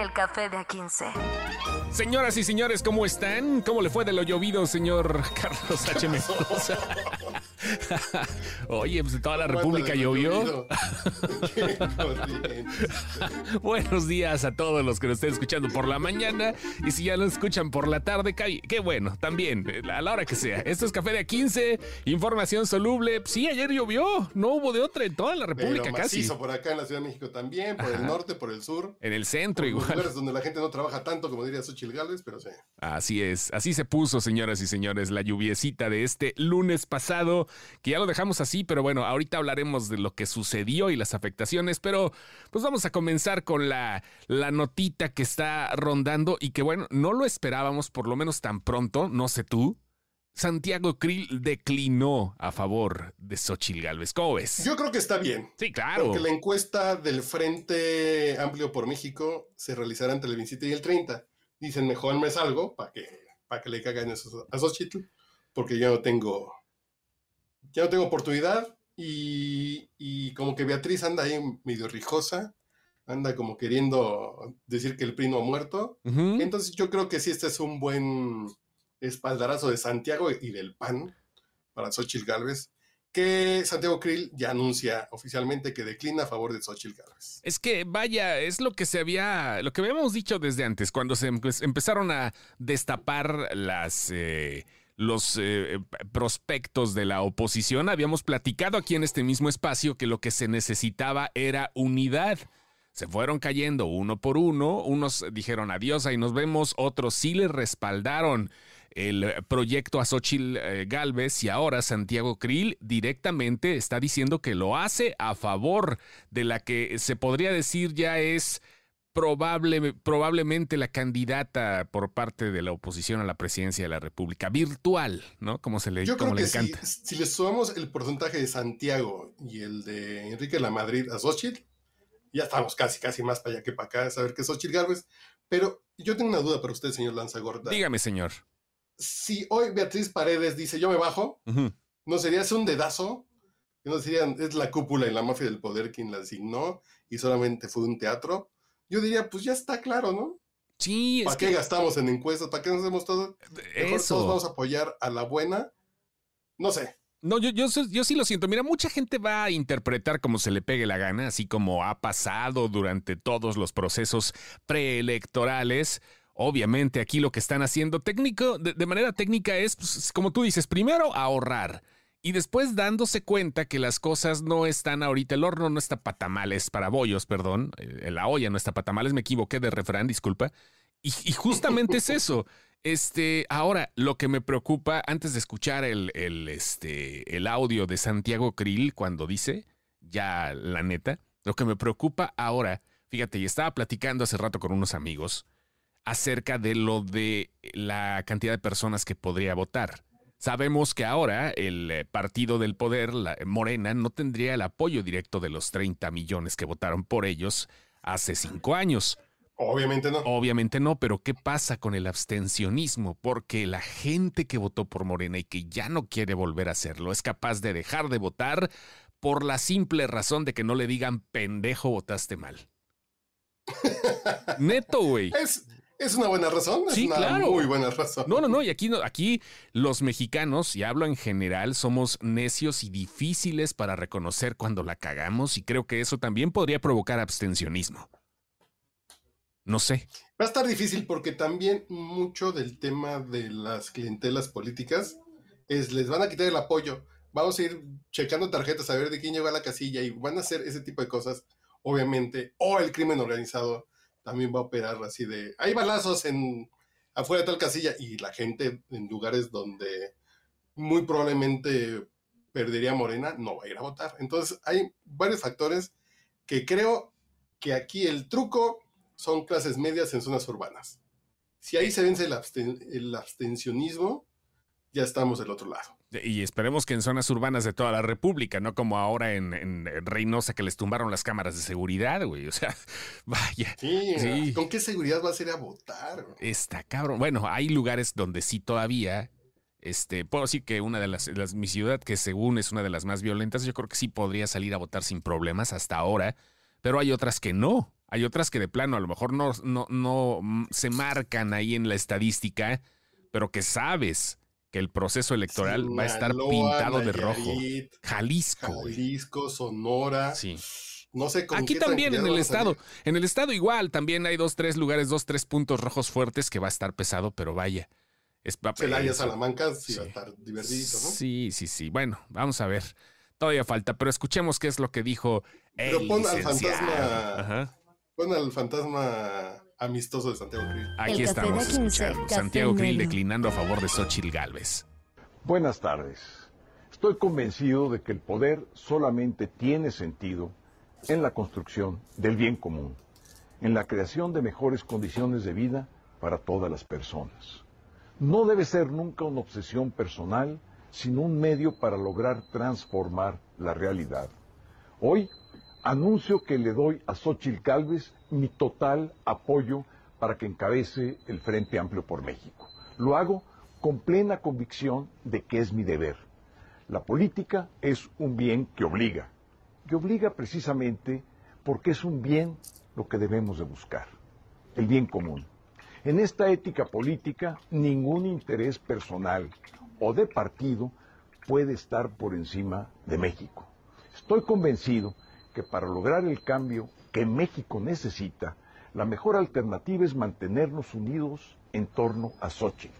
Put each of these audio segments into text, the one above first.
el café de A15. Señoras y señores, ¿cómo están? ¿Cómo le fue de lo llovido, señor Carlos H. Mendoza? Oye, pues toda la República llovió. Buenos días a todos los que nos estén escuchando por la mañana. Y si ya lo escuchan por la tarde, qué bueno, también, a la hora que sea. Esto es Café de A15, información soluble. Sí, ayer llovió, no hubo de otra en toda la República Pero casi. por acá en la Ciudad de México también, por el norte, por el sur. En el centro igual. Lugares donde la gente no trabaja tanto, como diría Xochitl Gálvez, pero sí. Así es, así se puso, señoras y señores, la lluviecita de este lunes pasado que ya lo dejamos así, pero bueno, ahorita hablaremos de lo que sucedió y las afectaciones, pero pues vamos a comenzar con la, la notita que está rondando y que bueno, no lo esperábamos por lo menos tan pronto, no sé tú. Santiago Krill declinó a favor de Xochitl Galvez. ¿Cómo ves? Yo creo que está bien. Sí, claro. Porque la encuesta del Frente Amplio por México se realizará entre el 27 y el 30. Dicen, mejor me salgo para que, para que le eso a Xochitl, porque yo no tengo ya no tengo oportunidad y, como que Beatriz anda ahí medio rijosa, anda como queriendo decir que el PRI no ha muerto. Entonces yo creo que sí, este es un buen espaldarazo de Santiago y del PAN para Xochitl Gálvez que Santiago Krill ya anuncia oficialmente que declina a favor de Xochitl Gálvez. Es que vaya, es lo que se había, lo que habíamos dicho desde antes, cuando se empezaron a destapar las eh, los eh, prospectos de la oposición, habíamos platicado aquí en este mismo espacio que lo que se necesitaba era unidad. Se fueron cayendo uno por uno, unos dijeron adiós, ahí nos vemos, otros sí le respaldaron el proyecto a Xochitl eh, Galvez y ahora Santiago Krill directamente está diciendo que lo hace a favor de la que se podría decir ya es probable, probablemente la candidata por parte de la oposición a la presidencia de la República, virtual, ¿no? Como se le, Yo como creo le que encanta. Si, si, le sumamos el porcentaje de Santiago y el de Enrique La Madrid a Xochitl, ya estamos casi, casi más para allá que para acá, saber que es Xochitl Gálvez. Pero yo tengo una duda para usted, señor Lanzagorda. Dígame, señor. Si hoy Beatriz Paredes dice yo me bajo, uh -huh. ¿no sería hacer un dedazo? ¿No sería, es la cúpula y la mafia del poder quien la asignó y solamente fue un teatro? Yo diría, pues ya está claro, ¿no? Sí, ¿Para qué que... gastamos en encuestas? ¿Para qué nos hacemos todo? Mejor Eso. todos vamos a apoyar a la buena. No sé. No, yo, yo, yo sí lo siento. Mira, mucha gente va a interpretar como se le pegue la gana, así como ha pasado durante todos los procesos preelectorales. Obviamente aquí lo que están haciendo técnico, de, de manera técnica es, pues, como tú dices, primero ahorrar. Y después dándose cuenta que las cosas no están ahorita, el horno no está para tamales, para bollos, perdón, eh, la olla no está para tamales, me equivoqué de refrán, disculpa. Y, justamente es eso. Este, ahora, lo que me preocupa, antes de escuchar el, el, este, el audio de Santiago Krill cuando dice, ya la neta, lo que me preocupa ahora, fíjate, y estaba platicando hace rato con unos amigos acerca de lo de la cantidad de personas que podría votar. Sabemos que ahora el eh, partido del poder, la Morena, no tendría el apoyo directo de los 30 millones que votaron por ellos hace cinco años. Obviamente no. Obviamente no, pero ¿qué pasa con el abstencionismo? Porque la gente que votó por Morena y que ya no quiere volver a hacerlo es capaz de dejar de votar por la simple razón de que no le digan pendejo votaste mal. Neto, güey. Es, es una buena razón. Es Sí, una claro. muy buena razón. No, no, no. Y aquí, aquí los mexicanos, y hablo en general, somos necios y difíciles para reconocer cuando la cagamos y creo que eso también podría provocar abstencionismo. No sé. Va a estar difícil porque también mucho del tema de las clientelas políticas es les van a quitar el apoyo. Vamos a ir checando tarjetas a ver de quién llegó a la casilla y van a hacer ese tipo de cosas, obviamente. O el crimen organizado también va a operar así de hay balazos en afuera de tal casilla y la gente en lugares donde muy probablemente perdería Morena no va a ir a votar. Entonces hay varios factores que creo que aquí el truco son clases medias en zonas urbanas. Si ahí se vence el, absten- el abstencionismo, ya estamos del otro lado. Y esperemos que en zonas urbanas de toda la República, no como ahora en, en Reynosa que les tumbaron las cámaras de seguridad, güey. O sea, vaya. Sí, Sí. ¿con qué seguridad vas a ir a votar? Está cabrón. Bueno, hay lugares donde sí todavía. Este, puedo decir que una de las, las- mi ciudad, que según es una de las más violentas, yo creo que sí podría salir a votar sin problemas hasta ahora. pero hay otras que no. Hay otras que de plano a lo mejor no, no, no mm, se marcan ahí en la estadística, pero que sabes que el proceso electoral va a estar pintado de rojo. Jalisco. Jalisco, Sonora. Sí. No sé con Aquí también en el estado. En el estado igual, también hay dos, tres lugares, dos, tres puntos rojos fuertes que va a estar pesado, pero vaya. Es Celaya, eso. Salamanca, sí, Sí. va a estar divertidito, ¿no? Sí, sí, sí. Bueno, vamos a ver. Todavía falta, pero escuchemos qué es lo que dijo el Pero pon al licenciado. fantasma- Ajá. Pon al fantasma amistoso de Santiago Krill. Aquí estamos de 15, escuchando. Santiago Krill declinando a favor de Xochitl Galvez. Buenas tardes. Estoy convencido de que el poder solamente tiene sentido en la construcción del bien común, en la creación de mejores condiciones de vida para todas las personas. No debe ser nunca una obsesión personal, sino un medio para lograr transformar la realidad. Hoy anuncio que le doy a Xochitl Gálvez mi total apoyo para que encabece el Frente Amplio por México. Lo hago con plena convicción de que es mi deber. La política es un bien que obliga. Y obliga precisamente porque es un bien lo que debemos de buscar, el bien común. En esta ética política, ningún interés personal o de partido puede estar por encima de México. Estoy convencido que para lograr el cambio que México necesita, la mejor alternativa es mantenernos unidos en torno a Xochitl.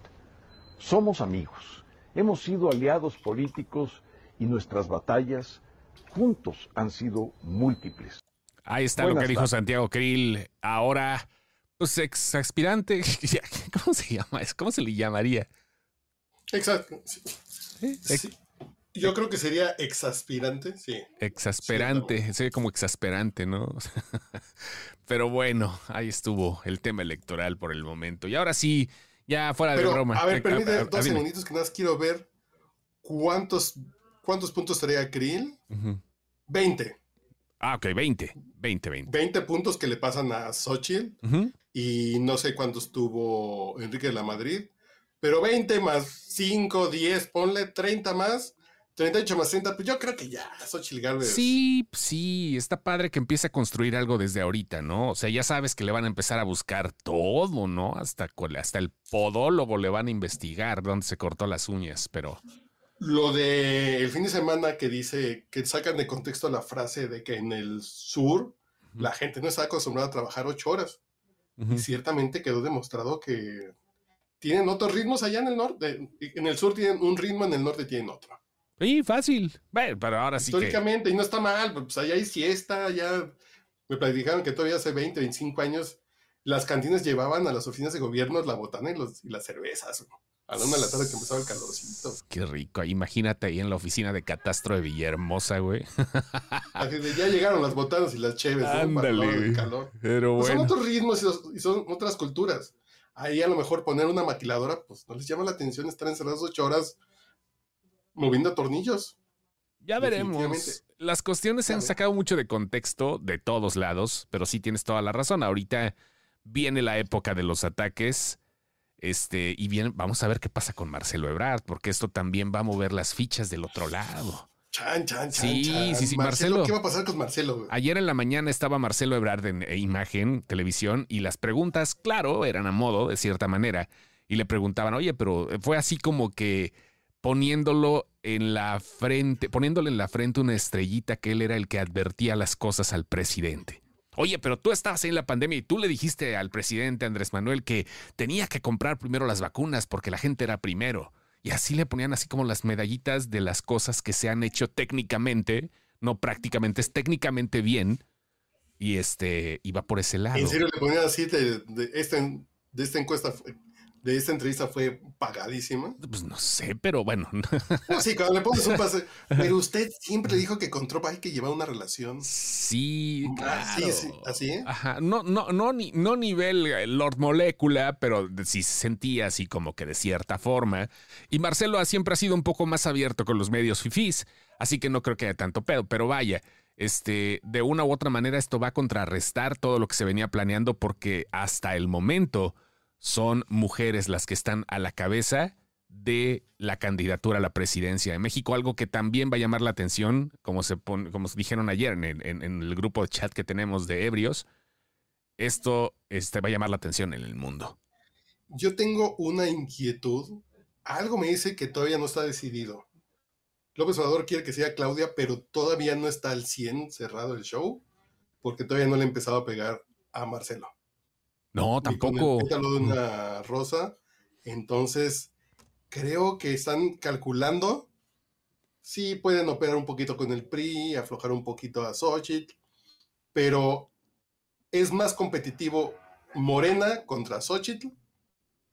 Somos amigos, hemos sido aliados políticos y nuestras batallas juntos han sido múltiples. Ahí está lo que dijo. Santiago Krill. Ahora, pues ex aspirante. ¿Cómo se llama? ¿Cómo se le llamaría? Exacto. sí. Ex- Sí. Yo creo que sería exaspirante, sí. Exasperante, se ve como exasperante, ¿no? Pero bueno, ahí estuvo el tema electoral por el momento. Y ahora sí, ya fuera de broma. a ver, Eh, a- a- dos segunditos que nada más quiero ver cuántos, cuántos puntos traía Krill. Ujú. 20. Ah, ok, 20. 20, 20. 20 puntos que le pasan a Xochitl y no sé cuántos tuvo Enrique de la Madrid, pero 20 más 5, 10, ponle 30 más, 38 más 30, pues yo creo que ya, Xochitl Galvez. Sí, sí, está padre que empiece a construir algo desde ahorita, ¿no? O sea, ya sabes que le van a empezar a buscar todo, ¿no? Hasta, hasta el podólogo le van a investigar dónde se cortó las uñas, pero... Lo de el fin de semana que dice que sacan de contexto la frase de que en el sur la gente no está acostumbrada a trabajar 8 horas. Y ciertamente quedó demostrado que tienen otros ritmos allá en el norte. En el sur tienen un ritmo, en el norte tienen otro. Sí, fácil. Bueno, pero ahora sí que... Históricamente, y no está mal, pues allá hay siesta, ya me platicaron que todavía hace 20, 25 años las cantinas llevaban a las oficinas de gobierno la botana y, los, y las cervezas. A la una de la tarde que empezaba el calorcito. Qué rico. Ahí Imagínate ahí en la oficina de catastro de Villahermosa, güey. Así de ya llegaron las botanas y las cheves, ¿no? Para Ándale, del güey. calor. Pero Pues bueno. Son otros ritmos y, los- y son otras culturas. Ahí a lo mejor poner una maquiladora, pues no les llama la atención estar encerrados ocho horas moviendo tornillos. Ya veremos. Las cuestiones se han sacado mucho de contexto de todos lados, pero sí tienes toda la razón. Ahorita viene la época de los ataques. Este, y bien, vamos a ver qué pasa con Marcelo Ebrard, porque esto también va a mover las fichas del otro lado. Chan, chan, chan. Sí, chan. sí, sí, Marcelo. ¿Qué va a pasar con Marcelo? güey? Ayer en la mañana estaba Marcelo Ebrard en imagen, televisión, y las preguntas, claro, eran a modo, de cierta manera, y le preguntaban, oye, pero fue así como que poniéndolo en la frente, poniéndole en la frente una estrellita que él era el que advertía las cosas al presidente. Oye, pero tú estabas en la pandemia y tú le dijiste al presidente Andrés Manuel que tenía que comprar primero las vacunas porque la gente era primero. Y así le ponían así como las medallitas de las cosas que se han hecho técnicamente, no prácticamente, es técnicamente bien. Y este, iba por ese lado. En serio le ponían así de, esta, de esta encuesta, de esta entrevista fue pagadísima. Pues no sé, pero bueno. Oh, sí, cuando le pones un pase. Pero usted siempre dijo que con Trump hay que llevar una relación. Sí, Ah, claro. sí, sí, así, ¿eh? Ajá, no, no, no, ni- no nivel eh, Lord Molécula, pero sí se sentía así como que de cierta forma. Y Marcelo ha- siempre ha sido un poco más abierto con los medios fifís, así que no creo que haya tanto pedo, pero vaya. Este, de una u otra manera, esto va a contrarrestar todo lo que se venía planeando, porque hasta el momento son mujeres las que están a la cabeza de la candidatura a la presidencia de México, algo que también va a llamar la atención, como se como dijeron ayer en, el grupo de chat que tenemos de ebrios, esto este, va a llamar la atención en el mundo. Yo tengo una inquietud, algo me dice que todavía no está decidido. López Obrador quiere que sea Claudia, pero todavía no está al 100 cerrado el show, porque todavía no le ha empezado a pegar a Marcelo. No, tampoco. Con de una rosa. Entonces, creo que están calculando. Sí, pueden operar un poquito con el PRI, aflojar un poquito a Xochitl, pero es más competitivo Morena contra Xochitl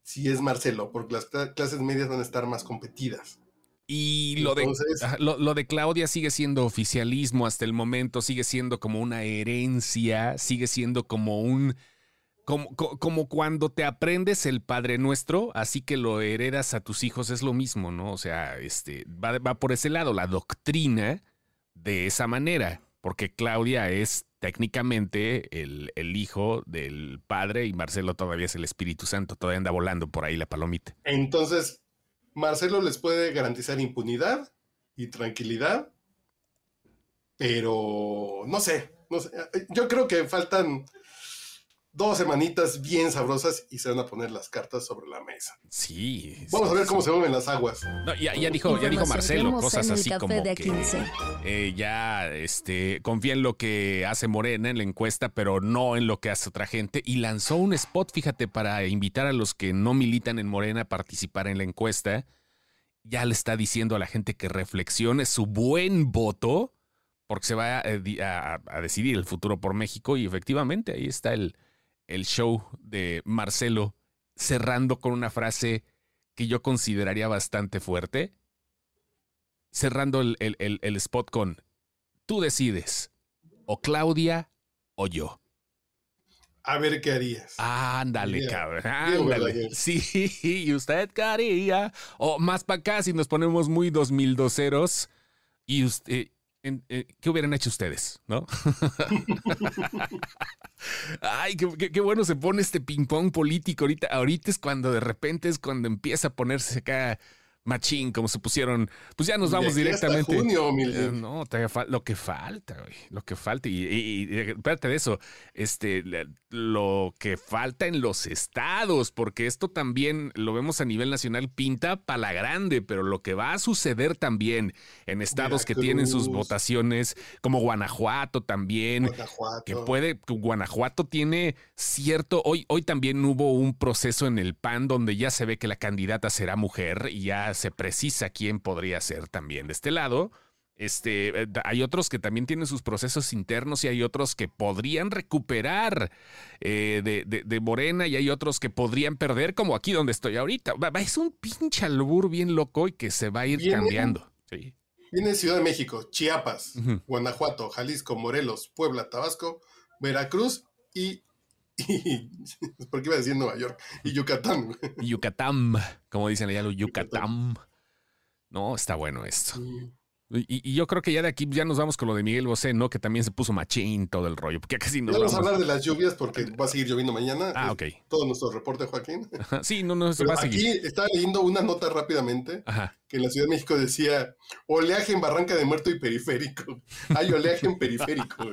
si es Marcelo, porque las clases medias van a estar más competidas. Y lo, de, lo, de Claudia sigue siendo oficialismo hasta el momento, sigue siendo como una herencia, sigue siendo como un como, cuando te aprendes el Padre Nuestro, así que lo heredas a tus hijos, es lo mismo, ¿no? O sea, este, va, va por ese lado, la doctrina de esa manera, porque Claudia es técnicamente el, el, hijo del padre y Marcelo todavía es el Espíritu Santo, todavía anda volando por ahí la palomita. Entonces, Marcelo les puede garantizar impunidad y tranquilidad, pero no sé, no sé. Yo creo que faltan dos semanitas bien sabrosas y se van a poner las cartas sobre la mesa. Sí. Vamos a ver cómo se mueven las aguas. ya, dijo, ya dijo Marcelo cosas así como que eh, ya este, confía en lo que hace Morena en la encuesta, pero no en lo que hace otra gente. Y lanzó un spot, fíjate, para invitar a los que no militan en Morena a participar en la encuesta. Ya le está diciendo a la gente que reflexione su buen voto, porque se va a decidir el futuro por México. Y efectivamente, ahí está el, el show de Marcelo cerrando con una frase que yo consideraría bastante fuerte. Cerrando el, el, spot con, tú decides, o Claudia o yo. A ver qué harías. Ándale, cabrón. Ándale. Sí, y usted qué haría. O más para acá, si nos ponemos muy 2002 y usted, eh, ¿qué hubieran hecho ustedes? ¿No? Ay, qué, bueno se pone este ping-pong político ahorita. Ahorita es cuando de repente es cuando empieza a ponerse acá machín, como se pusieron, pues ya nos vamos directamente. Eh, no, lo que falta, güey, lo que falta. Y, espérate de eso, este, lo que falta en los estados, porque esto también lo vemos a nivel nacional, pinta para la grande, pero lo que va a suceder también en estados que tienen sus votaciones, como Guanajuato también, que puede, Guanajuato tiene cierto, hoy, hoy también hubo un proceso en el PAN donde ya se ve que la candidata será mujer y ya se precisa quién podría ser también de este lado. Este, eh, hay otros que también tienen sus procesos internos y hay otros que podrían recuperar eh, de, Morena y hay otros que podrían perder, como aquí donde estoy ahorita. Es un pinche albur bien loco y que se va a ir cambiando. Sí. Viene Ciudad de México, Chiapas, Guanajuato, Jalisco, Morelos, Puebla, Tabasco, Veracruz y porque iba a decir Nueva York, y Yucatán. Yucatán, como dicen allá los Yucatán. No, está bueno esto. Y, yo creo que ya de aquí ya nos vamos con lo de Miguel Bosé, ¿no? Que también se puso machín todo el rollo, porque casi no vamos. a hablar de las lluvias porque va a seguir lloviendo mañana. Ah, ok. Todo nuestro reporte, Joaquín. Sí, no, no, va a seguir. Aquí estaba leyendo una nota rápidamente que en la Ciudad de México decía oleaje en Barranca de Muerto y periférico. Hay oleaje en periférico.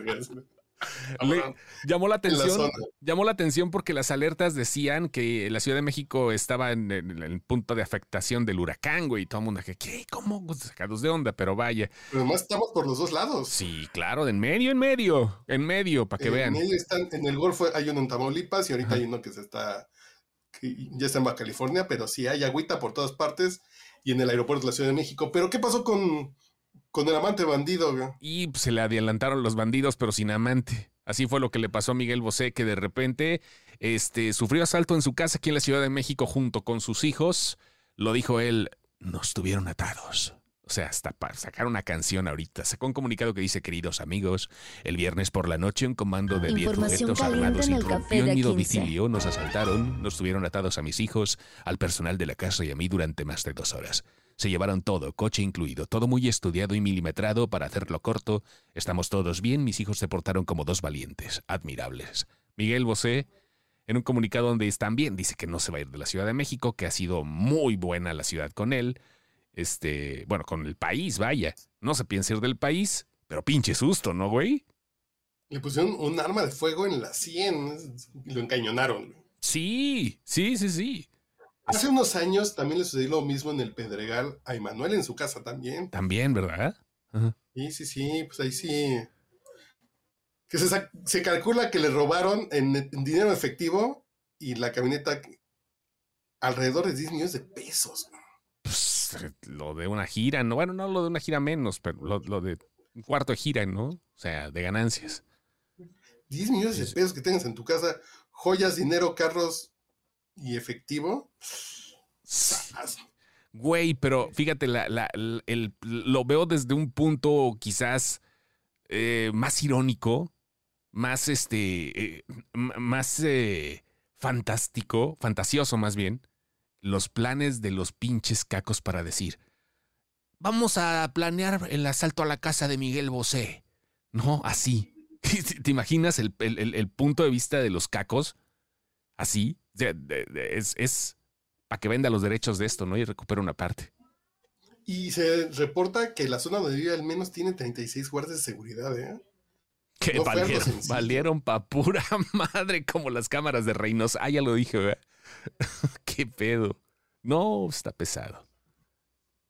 llamó la atención, llamó la atención porque las alertas decían que la Ciudad de México estaba en, el punto de afectación del huracán, güey, y todo el mundo que, ¿qué? ¿Cómo? Pues, sacados de onda, pero vaya. Pero además estamos por los dos lados. Sí, claro, de en medio, en medio, en medio, para que vean. En medio están, en el Golfo hay uno en Tamaulipas y ahorita hay uno que se está, ya está en Baja California, pero sí hay agüita por todas partes y en el aeropuerto de la Ciudad de México. Pero ¿qué pasó con con el amante bandido, Y se le adelantaron los bandidos, pero sin amante. Así fue lo que le pasó a Miguel Bosé, que de repente este, sufrió asalto en su casa aquí en la Ciudad de México junto con sus hijos. Lo dijo él, nos tuvieron atados. O sea, hasta para sacar una canción ahorita. Sacó un comunicado que dice, queridos amigos, el viernes por la noche un comando de 10 sujetos armados irrumpió en mi domicilio, nos asaltaron, nos tuvieron atados a mis hijos, al personal de la casa y a mí durante más de dos horas. Se llevaron todo, coche incluido, todo muy estudiado y milimetrado para hacerlo corto. Estamos todos bien, mis hijos se portaron como dos valientes, admirables. Miguel Bosé en un comunicado donde están bien, dice que no se va a ir de la Ciudad de México, que ha sido muy buena la ciudad con él, este, bueno, con el país, vaya. No se piensa ir del país, pero pinche susto, ¿no, güey? Le pusieron un arma de fuego en la sien y lo encañonaron. Sí, sí, sí, sí. Hace unos años también le sucedió lo mismo en el Pedregal a Emanuel en su casa también. También, ¿verdad? Sí, sí, sí, pues ahí sí. Que se, se calcula que le robaron en, dinero efectivo y la camioneta alrededor de 10 millones de pesos. Pues, lo de una gira, no, bueno, no lo de una gira menos, pero lo, lo de un cuarto de gira, ¿no? O sea, de ganancias. 10 millones de pesos que tengas en tu casa, joyas, dinero, carros y efectivo. Güey, pero fíjate, lo veo desde un punto quizás eh, más irónico, más este, eh, más eh, fantástico, fantasioso más bien, los planes de los pinches cacos para decir, vamos a planear el asalto a la casa de Miguel Bosé. No, así. ¿Te imaginas el, punto de vista de los cacos? Así. Es, es para que venda los derechos de esto, ¿no? Y recupere una parte. Y se reporta que la zona donde vive al menos tiene 36 guardias de seguridad, ¿eh? Que valieron, valieron pa' pura madre como las cámaras de Reynosa. Ah, ya lo dije, ¿verdad? Qué pedo. No, está pesado.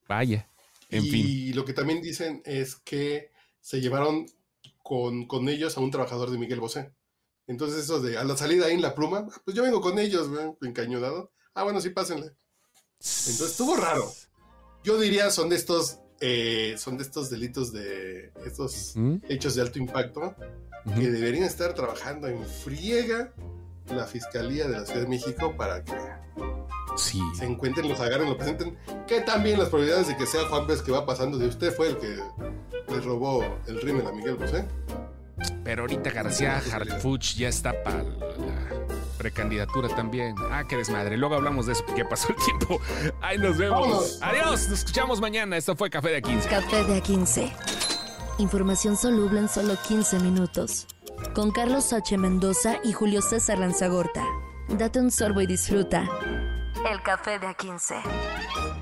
Vaya. En y fin. Y lo que también dicen es que se llevaron con, con, ellos a un trabajador de Miguel Bosé. Entonces, eso de a la salida ahí en la pluma, pues yo vengo con ellos, encañonado. Ah, bueno, sí, pásenle. Entonces estuvo raro. Yo diría son de estos, eh, son de estos delitos de estos ¿Mm? hechos de alto impacto que deberían estar trabajando en friega la Fiscalía de la Ciudad de México para que se encuentren, los agarren, lo presenten. Que también las probabilidades de que sea Juan Pérez que va pasando de usted fue el que le robó el rímel a Miguel Bosé. Pero ahorita García Harfuch ya está para la precandidatura también. Ah, qué desmadre. Luego hablamos de eso porque pasó el tiempo. Ahí nos vemos. Adiós. Nos escuchamos mañana. Esto fue Café de A15. Café de A15. Información soluble en solo 15 minutos con Carlos H. Mendoza y Julio César Lanzagorta. Date un sorbo y disfruta. El café de A15.